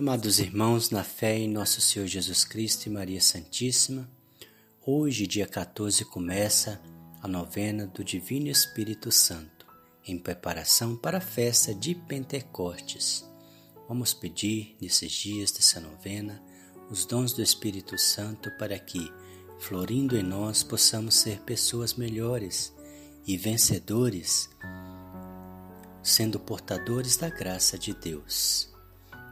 Amados irmãos, na fé em nosso Senhor Jesus Cristo e Maria Santíssima, hoje, dia 14, começa a novena do Divino Espírito Santo, em preparação para a festa de Pentecostes. Vamos pedir, nesses dias dessa novena, os dons do Espírito Santo para que, florindo em nós, possamos ser pessoas melhores e vencedores, sendo portadores da graça de Deus.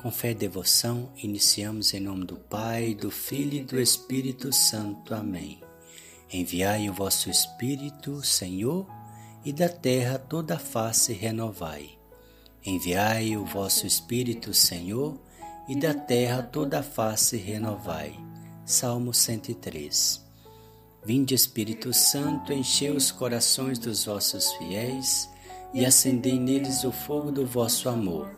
Com fé e devoção, iniciamos em nome do Pai, do Filho e do Espírito Santo. Amém. Enviai o vosso Espírito, Senhor, e da terra toda a face renovai. Enviai o vosso Espírito, Senhor, e da terra toda a face renovai. Salmo 103. Vinde, Espírito Santo, enchei os corações dos vossos fiéis e acendei neles o fogo do vosso amor.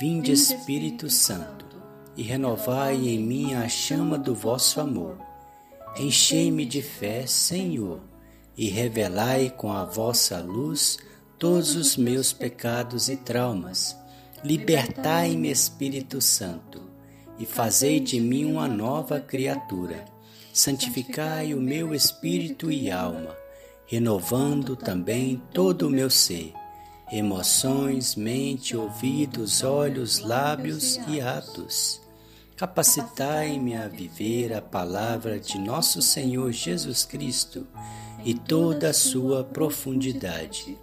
Vinde Espírito Santo, e renovai em mim a chama do vosso amor. Enchei-me de fé, Senhor, e revelai com a vossa luz todos os meus pecados e traumas. Libertai-me, Espírito Santo, e fazei de mim uma nova criatura. Santificai o meu espírito e alma, renovando também todo o meu ser emoções, mente, ouvidos, olhos, lábios e atos. Capacitai-me a viver a palavra de nosso Senhor Jesus Cristo e toda a sua profundidade.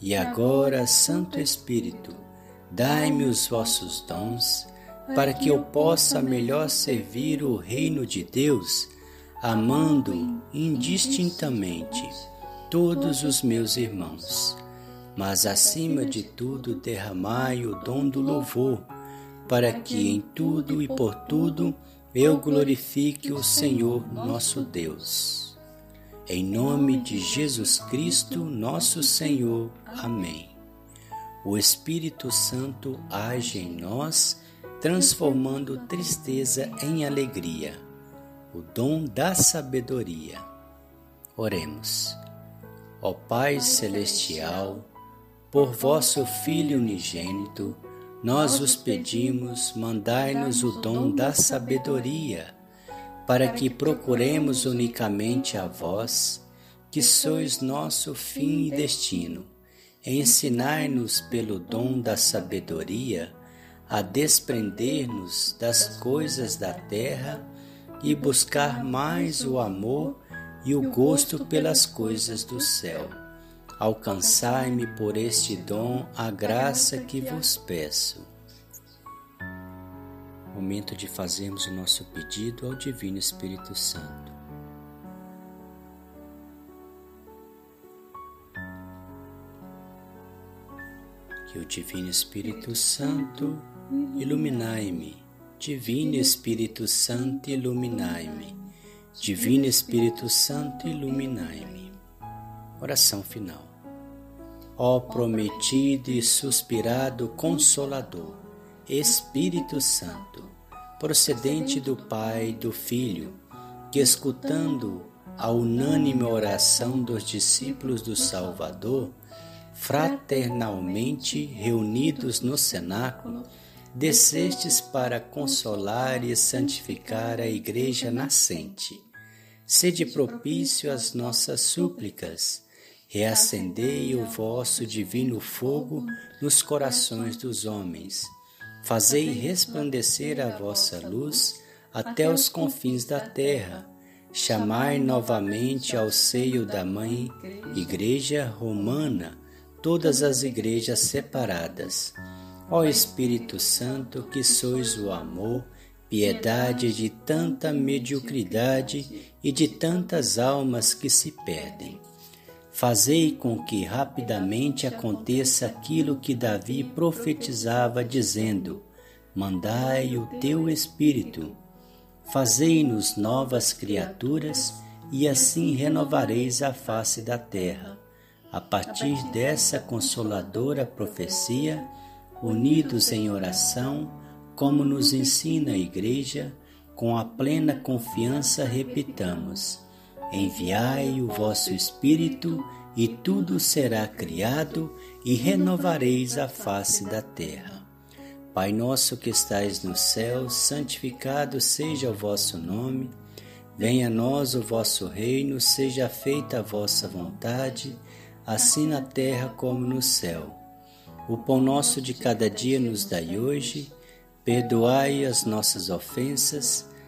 E agora, Santo Espírito, dai-me os vossos dons, para que eu possa melhor servir o reino de Deus, amando indistintamente todos os meus irmãos mas acima de tudo derramai o dom do louvor, para que em tudo e por tudo eu glorifique o Senhor nosso Deus. Em nome de Jesus Cristo, nosso Senhor. Amém. O Espírito Santo age em nós, transformando tristeza em alegria, o dom da sabedoria. Oremos. Ó Pai Celestial, por vosso Filho unigênito, nós os pedimos, mandai-nos o dom da sabedoria, para que procuremos unicamente a vós, que sois nosso fim e destino. Ensinai-nos pelo dom da sabedoria a desprender-nos das coisas da terra e buscar mais o amor e o gosto pelas coisas do céu alcançai-me por este dom a graça que vos peço. Momento de fazermos o nosso pedido ao Divino Espírito Santo. Que o Divino Espírito Santo iluminai-me. Divino Espírito Santo, iluminai-me. Divino Espírito Santo, iluminai-me. Oração final. Ó prometido e suspirado Consolador, Espírito Santo, procedente do Pai e do Filho, que escutando a unânime oração dos discípulos do Salvador, fraternalmente reunidos no cenáculo, descestes para consolar e santificar a Igreja nascente. Sede propício às nossas súplicas reacendei o vosso divino fogo nos corações dos homens. Fazei resplandecer a vossa luz até os confins da terra. Chamai novamente ao seio da Mãe Igreja Romana todas as igrejas separadas. Ó Espírito Santo, que sois o amor, piedade de tanta mediocridade e de tantas almas que se perdem Fazei com que rapidamente aconteça aquilo que Davi profetizava, dizendo: mandai o teu Espírito. Fazei-nos novas criaturas e assim renovareis a face da terra. A partir dessa consoladora profecia, unidos em oração, como nos ensina a Igreja, com a plena confiança repitamos: Enviai o vosso Espírito, e tudo será criado, e renovareis a face da terra. Pai nosso que estais no céu, santificado seja o vosso nome. Venha a nós o vosso reino, seja feita a vossa vontade, assim na terra como no céu. O pão nosso de cada dia nos dai hoje, perdoai as nossas ofensas,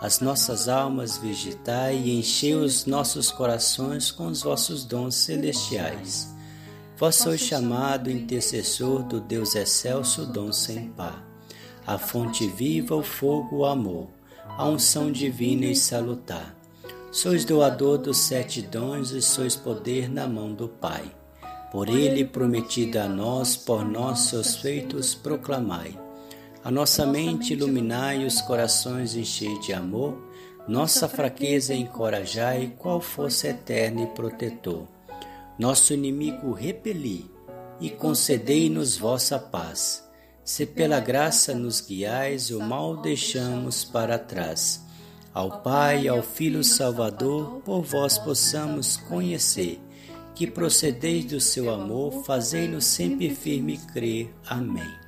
as nossas almas vegetai e enchei os nossos corações com os vossos dons celestiais Vós sois chamado intercessor do Deus excelso, dom sem par, a fonte viva, o fogo, o amor, a unção divina e salutar. Sois doador dos sete dons e sois poder na mão do Pai. Por ele prometido a nós, por nossos feitos proclamai. A nossa mente iluminai, os corações enchei de amor, nossa fraqueza encorajai, qual fosse eterno e protetor nosso inimigo repeli, e concedei-nos vossa paz. Se pela graça nos guiais, o mal deixamos para trás. Ao Pai, ao Filho Salvador, por vós possamos conhecer, que procedeis do seu amor, fazei-nos sempre firme crer. Amém.